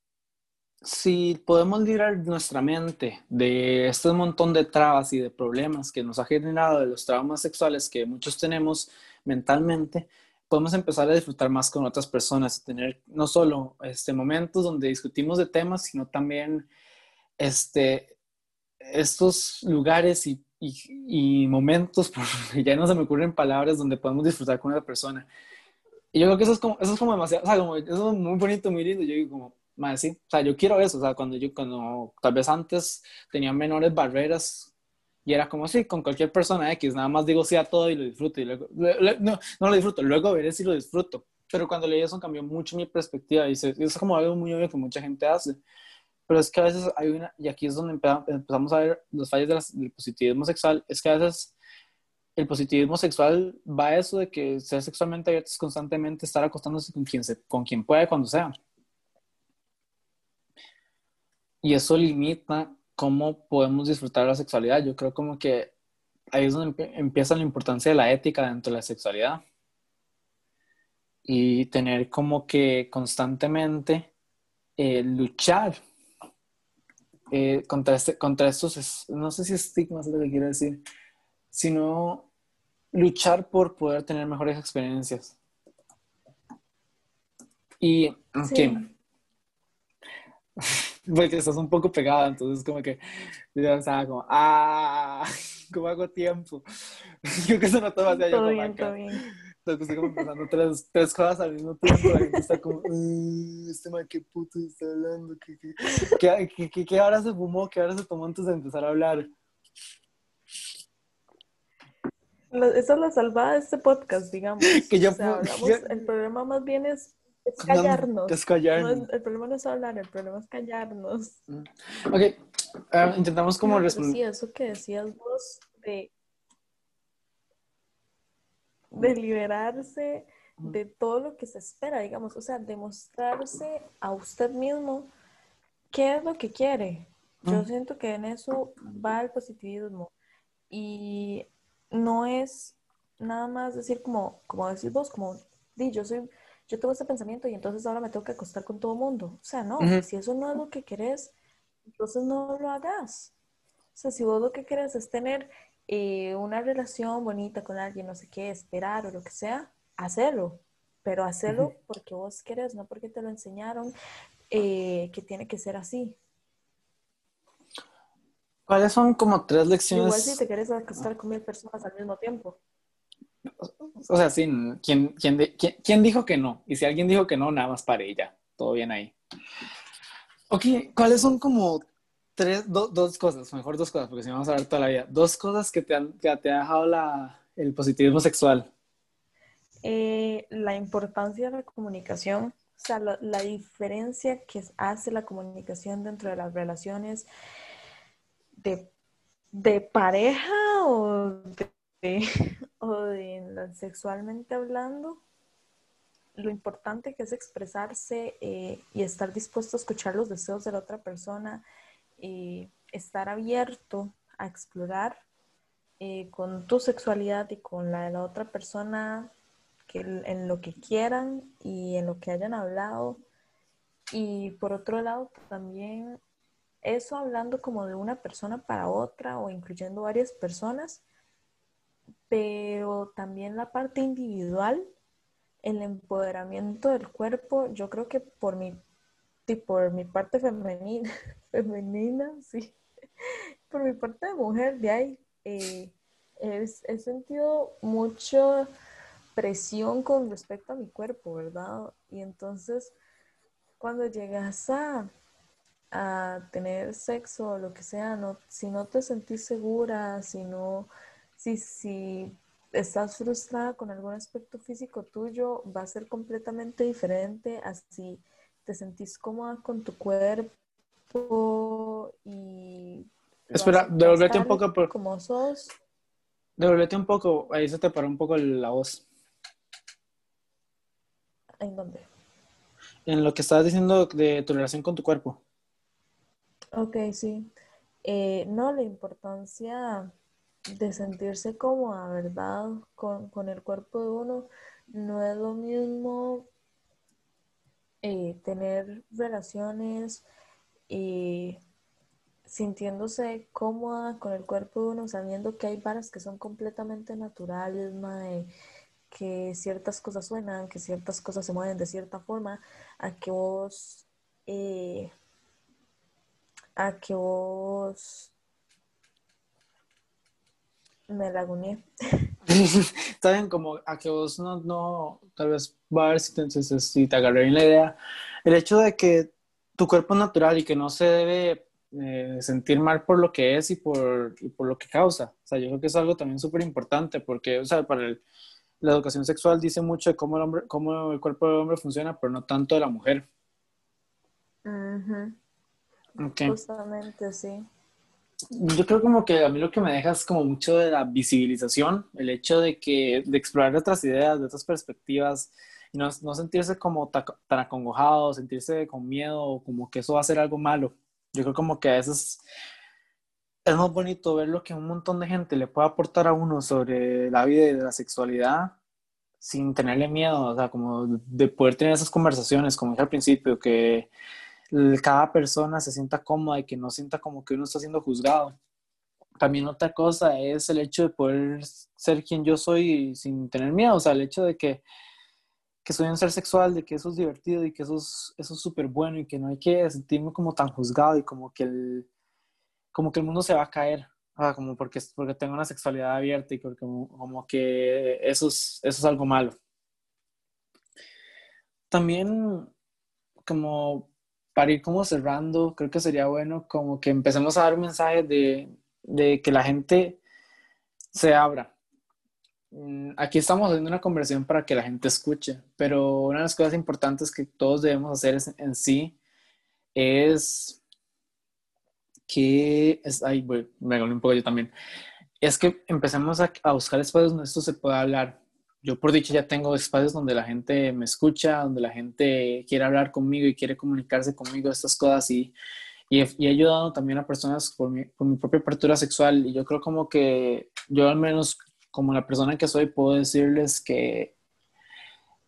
si podemos librar nuestra mente de este montón de trabas y de problemas que nos ha generado de los traumas sexuales que muchos tenemos mentalmente, podemos empezar a disfrutar más con otras personas, tener no solo este, momentos donde discutimos de temas, sino también este, estos lugares y, y, momentos, *laughs* porque ya no se me ocurren palabras, donde podemos disfrutar con otra persona. Y yo creo que eso es como, eso es como demasiado, o sea, como, eso es muy bonito, muy lindo. Yo digo como, más sí, o sea, yo quiero eso, o sea, cuando yo, cuando tal vez antes tenía menores barreras y era como, sí, con cualquier persona X, nada más digo sí a todo y lo disfruto y luego, no, no lo disfruto, luego veré si lo disfruto. Pero cuando leí eso cambió mucho mi perspectiva y eso es como algo muy obvio que mucha gente hace. Pero es que a veces hay una, y aquí es donde empezamos a ver los fallos del positivismo sexual, es que a veces el positivismo sexual va a eso de que ser sexualmente abierto es constantemente estar acostándose con quien, se, con quien puede cuando sea. Y eso limita cómo podemos disfrutar la sexualidad. Yo creo como que ahí es donde empieza la importancia de la ética dentro de la sexualidad. Y tener como que constantemente eh, luchar eh, contra, este, contra estos, no sé si estigmas es lo que quiero decir, sino luchar por poder tener mejores experiencias. Y, sí. *laughs* porque estás un poco pegada, entonces como que yo estaba como, ah, *laughs* ¿cómo hago tiempo? *laughs* Yo que eso no todo hacía yo bien, todo bien. Entonces estoy como pensando tres, tres cosas al mismo tiempo, la gente está como, este man, qué puto está hablando, ¿Qué, qué, qué, qué, ahora se fumó, qué ahora se tomó antes de empezar a hablar. Esa es la salvada de este podcast, digamos. *laughs* Que yo, o sea, hablamos, el problema más bien es es callarnos. Es callarnos. el problema no es hablar, el problema es callarnos. Mm. Ok, ah, intentamos como responder. Sí, eso que decías vos de, de liberarse de todo lo que se espera, digamos, o sea, demostrarse a usted mismo qué es lo que quiere. Yo siento que en eso va el positivismo y no es nada más decir como, como decís vos, como, di, yo soy yo tengo ese pensamiento y entonces ahora me tengo que acostar con todo mundo. O sea, no, si eso no es lo que querés, entonces no lo hagas. O sea, si vos lo que querés es tener eh, una relación bonita con alguien, no sé qué, esperar o lo que sea, hacerlo. Pero hacerlo porque vos querés, no porque te lo enseñaron eh, que tiene que ser así. ¿Cuáles son como tres lecciones? Igual si te querés acostar con mil personas al mismo tiempo. O sea, sí, ¿quién, quién, dijo que no? Y si alguien dijo que no, nada más para ella. Todo bien ahí. Ok, ¿cuáles son como tres, dos cosas, mejor dos cosas, porque si no vamos a ver toda la vida, dos cosas que te, han, que te ha dejado la, el positivismo sexual? Eh, la importancia de la comunicación, o sea, la, diferencia que hace la comunicación dentro de las relaciones de, de pareja o de o de sexualmente hablando, lo importante que es expresarse eh, y estar dispuesto a escuchar los deseos de la otra persona, y estar abierto a explorar eh, con tu sexualidad y con la de la otra persona que, en lo que quieran y en lo que hayan hablado. Y por otro lado, también eso hablando como de una persona para otra o incluyendo varias personas, pero también la parte individual, el empoderamiento del cuerpo, yo creo que por mi, por mi parte femenina, *laughs* femenina, sí, por mi parte de mujer, de ahí, eh, he, sentido mucha presión con respecto a mi cuerpo, ¿verdad? Y entonces, cuando llegas a, a tener sexo o lo que sea, no, si no te sentís segura, si no si, si estás frustrada con algún aspecto físico tuyo, va a ser completamente diferente así te sentís cómoda con tu cuerpo y... Espera, devolvete un poco por... Como sos. Devolvete un poco, ahí se te paró un poco la voz. ¿En dónde? En lo que estabas diciendo de tu relación con tu cuerpo. Ok, sí. Eh, no, la importancia de sentirse cómoda, ¿verdad? Con, el cuerpo de uno, no es lo mismo eh, tener relaciones y sintiéndose cómoda con el cuerpo de uno, sabiendo que hay varas que son completamente naturales, que ciertas cosas suenan, que ciertas cosas se mueven de cierta forma, a que vos, eh, a que vos me laguné. *laughs* Está bien, como a que vos no, no tal vez va a ver si te, si te agarré bien la idea. El hecho de que tu cuerpo es natural y que no se debe eh, sentir mal por lo que es y por, y por lo que causa. O sea, yo creo que es algo también súper importante porque, o sea, para la educación sexual dice mucho de cómo el, hombre, cómo el cuerpo del hombre funciona, pero no tanto de la mujer. Justamente, sí yo creo como que a mí lo que me deja es como mucho de la visibilización, el hecho de que, de explorar otras ideas, de otras perspectivas, y no, no sentirse como tan acongojado, sentirse con miedo, como que eso va a ser algo malo. Yo creo como que a veces es más bonito ver lo que un montón de gente le puede aportar a uno sobre la vida y la sexualidad sin tenerle miedo, o sea, como de poder tener esas conversaciones, como dije al principio, que cada persona se sienta cómoda y que no sienta como que uno está siendo juzgado. También otra cosa es el hecho de poder ser quien yo soy sin tener miedo, o sea, el hecho de que, que soy un ser sexual, de que eso es divertido y que eso es eso súper bueno y que no hay que sentirme como tan juzgado y como que el, como que el mundo se va a caer, como porque, porque tengo una sexualidad abierta y porque como, como que eso es, eso es algo malo. También como para ir como cerrando, creo que sería bueno como que empecemos a dar un mensaje de, de que la gente se abra. Mm, aquí estamos haciendo una conversación para que la gente escuche, pero una de las cosas importantes que todos debemos hacer en sí es que es, ay, me un poco yo también, es que empecemos a, a, buscar espacios donde esto se pueda hablar. Yo por dicho ya tengo espacios donde la gente me escucha, donde la gente quiere hablar conmigo y quiere comunicarse conmigo estas cosas y y he, ayudado también a personas por mi, por mi propia apertura sexual. Y yo creo como que yo al menos como la persona que soy puedo decirles que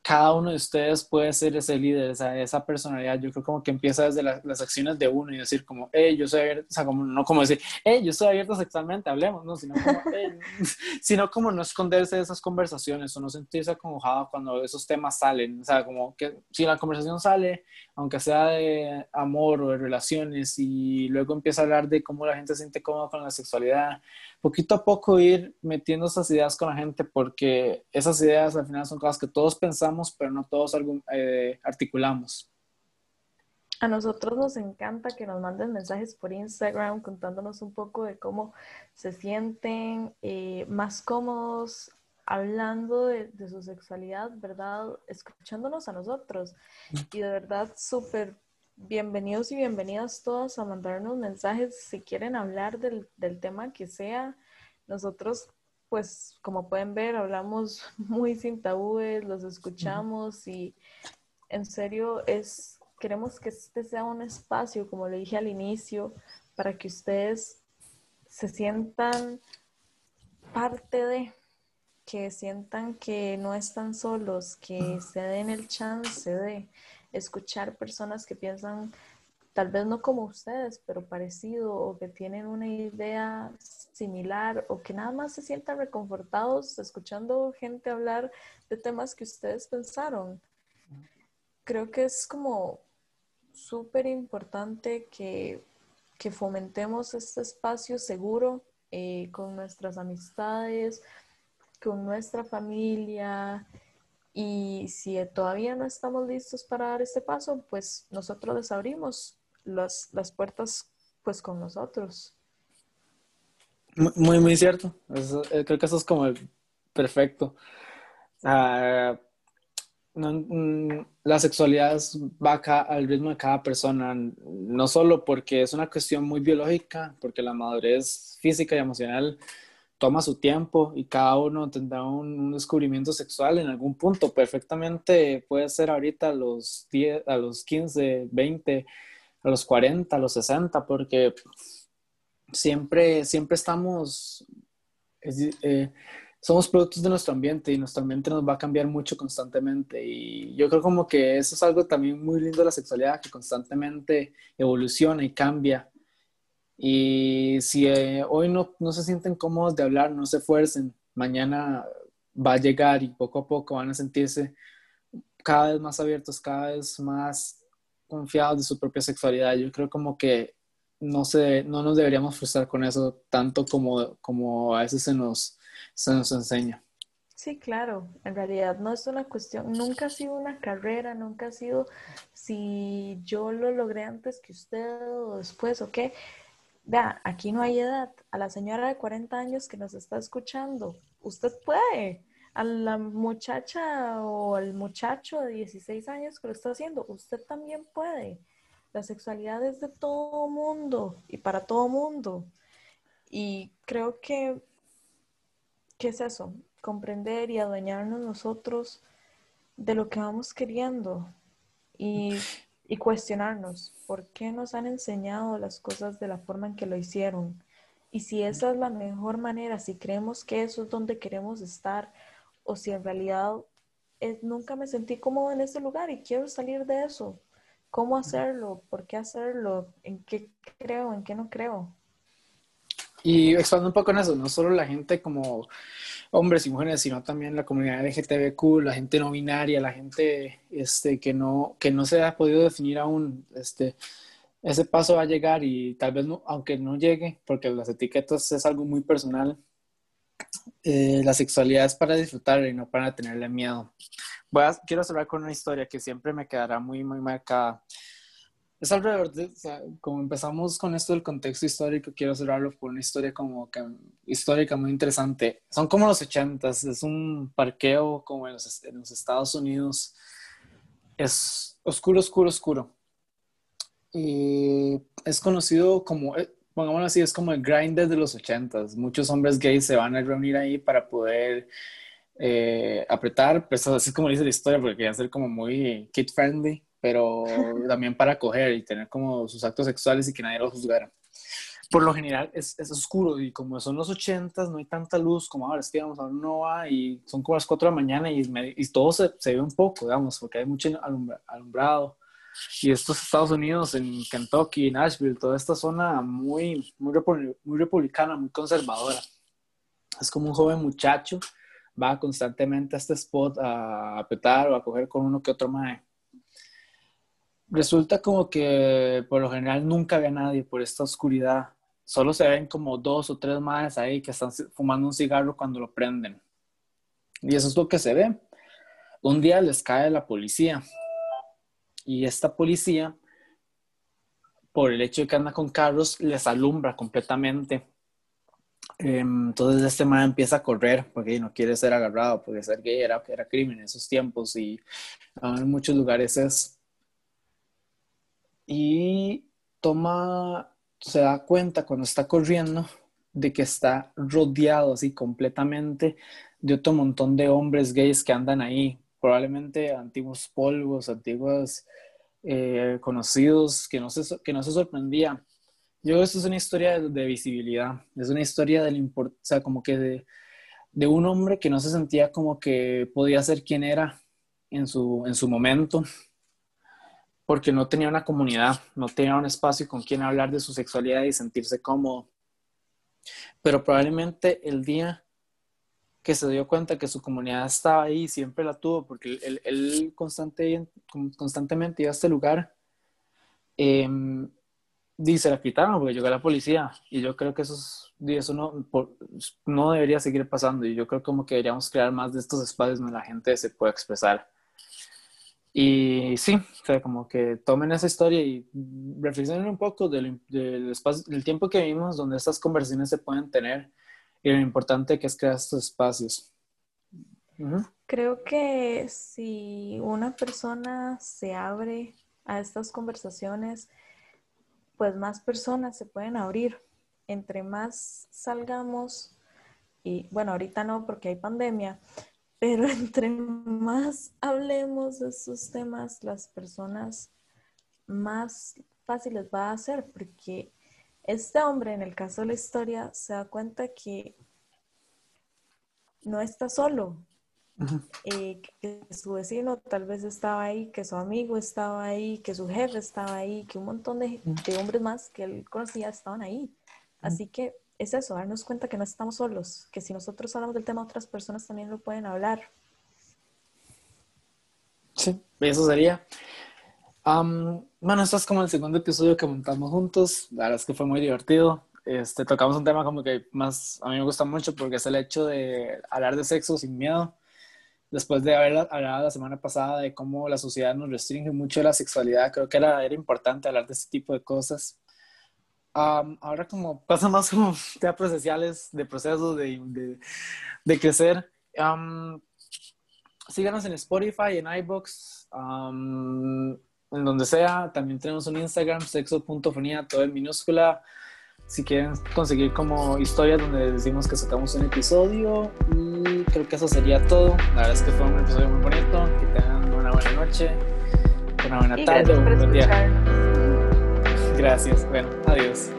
cada uno de ustedes puede ser ese líder, esa, esa personalidad. Yo creo como que empieza desde las acciones de uno y decir como, hey, yo soy abierto, o sea, como, no como decir, hey, yo soy abierto sexualmente, hablemos, no, sino como, *laughs* sino como no esconderse de esas conversaciones o no sentirse acongojado cuando esos temas salen. O sea, como que si la conversación sale, aunque sea de amor o de relaciones, y luego empieza a hablar de cómo la gente se siente cómoda con la sexualidad, poquito a poco ir metiendo esas ideas con la gente porque esas ideas al final son cosas que todos pensamos, pero no todos eh, articulamos. A nosotros nos encanta que nos manden mensajes por Instagram contándonos un poco de cómo se sienten eh, más cómodos hablando de, de, su sexualidad, ¿verdad? Escuchándonos a nosotros. Y de verdad, súper bienvenidos y bienvenidas todos a mandarnos mensajes si quieren hablar del, del, tema que sea. Nosotros, pues, como pueden ver, hablamos *laughs* muy sin tabúes, los escuchamos y en serio es, queremos que este sea un espacio, como le dije al inicio, para que ustedes se sientan parte de, que sientan que no están solos, que se den el chance de escuchar personas que piensan tal vez no como ustedes, pero parecido o que tienen una idea similar o que nada más se sientan reconfortados escuchando gente hablar de temas que ustedes pensaron. Creo que es como súper importante que, que, fomentemos este espacio seguro eh, con nuestras amistades, con nuestra familia, y si todavía no estamos listos para dar este paso, pues nosotros les abrimos las, las puertas pues con nosotros. Muy, muy cierto. Eh, creo que eso es como perfecto. Uh, la sexualidad va al ritmo de cada persona, no solo porque es una cuestión muy biológica, porque la madurez física y emocional toma su tiempo y cada uno tendrá un, descubrimiento sexual en algún punto. Perfectamente puede ser ahorita a los 10, a los 15, 20, a los 40, a los 60, porque siempre, siempre estamos, eh, somos productos de nuestro ambiente y nuestro ambiente nos va a cambiar mucho constantemente. Y yo creo como que eso es algo también muy lindo de la sexualidad, que constantemente evoluciona y cambia y si eh, hoy no, no se sienten cómodos de hablar, no se esfuercen, mañana va a llegar y poco a poco van a sentirse cada vez más abiertos, cada vez más confiados de su propia sexualidad. Yo creo como que no, se, no nos deberíamos frustrar con eso tanto como, como a veces se nos, se nos enseña. Sí, claro, en realidad no es una cuestión, nunca ha sido una carrera, nunca ha sido si yo lo logré antes que usted o después o qué. Vea, aquí no hay edad. A la señora de 40 años que nos está escuchando, usted puede. A la muchacha o al muchacho de 16 años que lo está haciendo, usted también puede. La sexualidad es de todo mundo y para todo mundo. Y creo que, ¿qué es eso? Comprender y adueñarnos nosotros de lo que vamos queriendo. Y y cuestionarnos por qué nos han enseñado las cosas de la forma en que lo hicieron. Y si esa es la mejor manera, si creemos que eso es donde queremos estar, o si en realidad es, nunca me sentí cómodo en ese lugar y quiero salir de eso. cómo hacerlo, por qué hacerlo, en qué creo, en qué no creo. Y expando un poco en eso, no solo la gente como hombres y mujeres, sino también la comunidad LGTBQ, la gente no binaria, la gente este, que, no, que no se ha podido definir aún. Este, ese paso va a llegar y tal vez, no, aunque no llegue, porque las etiquetas es algo muy personal, eh, la sexualidad es para disfrutar y no para tenerle miedo. Voy a, quiero cerrar con una historia que siempre me quedará muy, muy marcada es alrededor de, o sea, como empezamos con esto del contexto histórico, quiero cerrarlo por una historia como que, histórica muy interesante. Son como los ochentas, es un parqueo como en los, en los, Estados Unidos. Es oscuro, oscuro, oscuro. Y es conocido como, eh, pongámoslo así, es como el grind de los ochentas. Muchos hombres gays se van a reunir ahí para poder eh, apretar, pues así como dice la historia, porque querían ser como muy kid friendly pero también para coger y tener como sus actos sexuales y que nadie los juzgara. Por lo general es, es oscuro y como son los ochentas, no hay tanta luz como ahora, es que vamos, ahora no va y son como las 4 de la mañana y, y todo se, se, ve un poco, digamos, porque hay mucho alumbrado. Y estos Estados Unidos, en Kentucky, Nashville, toda esta zona muy, muy, muy republicana, muy conservadora. Es como un joven muchacho, va constantemente a este spot a, a petar o a coger con uno que otro mae resulta como que por lo general nunca ve a nadie por esta oscuridad. Solo se ven como dos o tres madres ahí que están fumando un cigarro cuando lo prenden. Y eso es lo que se ve. Un día les cae la policía. Y esta policía, por el hecho de que anda con carros, les alumbra completamente. Em, entonces este man empieza a correr porque no quiere ser agarrado, porque ser gay era, era crimen en esos tiempos y en muchos lugares es y toma, se da cuenta cuando está corriendo de que está rodeado así completamente de otro montón de hombres gays que andan ahí, probablemente antiguos polvos, antiguos eh, conocidos, que no, se, que no se sorprendía. Yo creo que esto es una historia de, visibilidad, es una historia del o sea, como que de, de, un hombre que no se sentía como que podía ser quien era en su, en su momento, porque no tenía una comunidad, no tenía un espacio con quien hablar de su sexualidad y sentirse cómodo. Pero probablemente el día que se dio cuenta que su comunidad estaba ahí, siempre la tuvo, porque él, constante, constantemente iba a este lugar, eh, y se la quitaron porque llegó la policía. Y yo creo que eso, eso no, no debería seguir pasando. Y yo creo como que deberíamos crear más de estos espacios donde la gente se pueda expresar. Y sí, o sea, como que tomen esa historia y reflexionen un poco del, del, espacio, del tiempo que vivimos donde estas conversaciones se pueden tener y lo importante que es crear estos espacios. Creo que si una persona se abre a estas conversaciones, pues más personas se pueden abrir. Entre más salgamos, y bueno, ahorita no porque hay pandemia, pero *laughs* entre más hablemos de estos temas, las personas más fáciles va a ser, porque este hombre, en el caso de la historia, se da cuenta que no está solo, eh, que su vecino tal vez estaba ahí, que su amigo estaba ahí, que su jefe estaba ahí, que un montón de, de hombres más que él conocía estaban ahí. Así que es eso, darnos cuenta que no estamos solos, que si nosotros hablamos del tema, otras personas también lo pueden hablar. Sí, eso sería. bueno, esto es como el segundo episodio que montamos juntos. La verdad es que fue muy divertido. Este, tocamos un tema como que más a mí me gusta mucho porque es el hecho de hablar de sexo sin miedo. Después de haber hablado la semana pasada de cómo la sociedad nos restringe mucho la sexualidad, creo que era, era importante hablar de este tipo de cosas ahora como pasa más como *laughs* temas procesuales, de procesos, de, de, crecer. síganos en Spotify, en iBox, en donde sea. También tenemos un Instagram, sexo.fonía, todo en minúscula. Si quieren conseguir como historias donde decimos que sacamos un episodio. Y creo que eso sería todo. La verdad es que fue un episodio muy bonito. Que tengan una buena noche, una buena tarde, un buen día. Gracias. Bueno, adiós.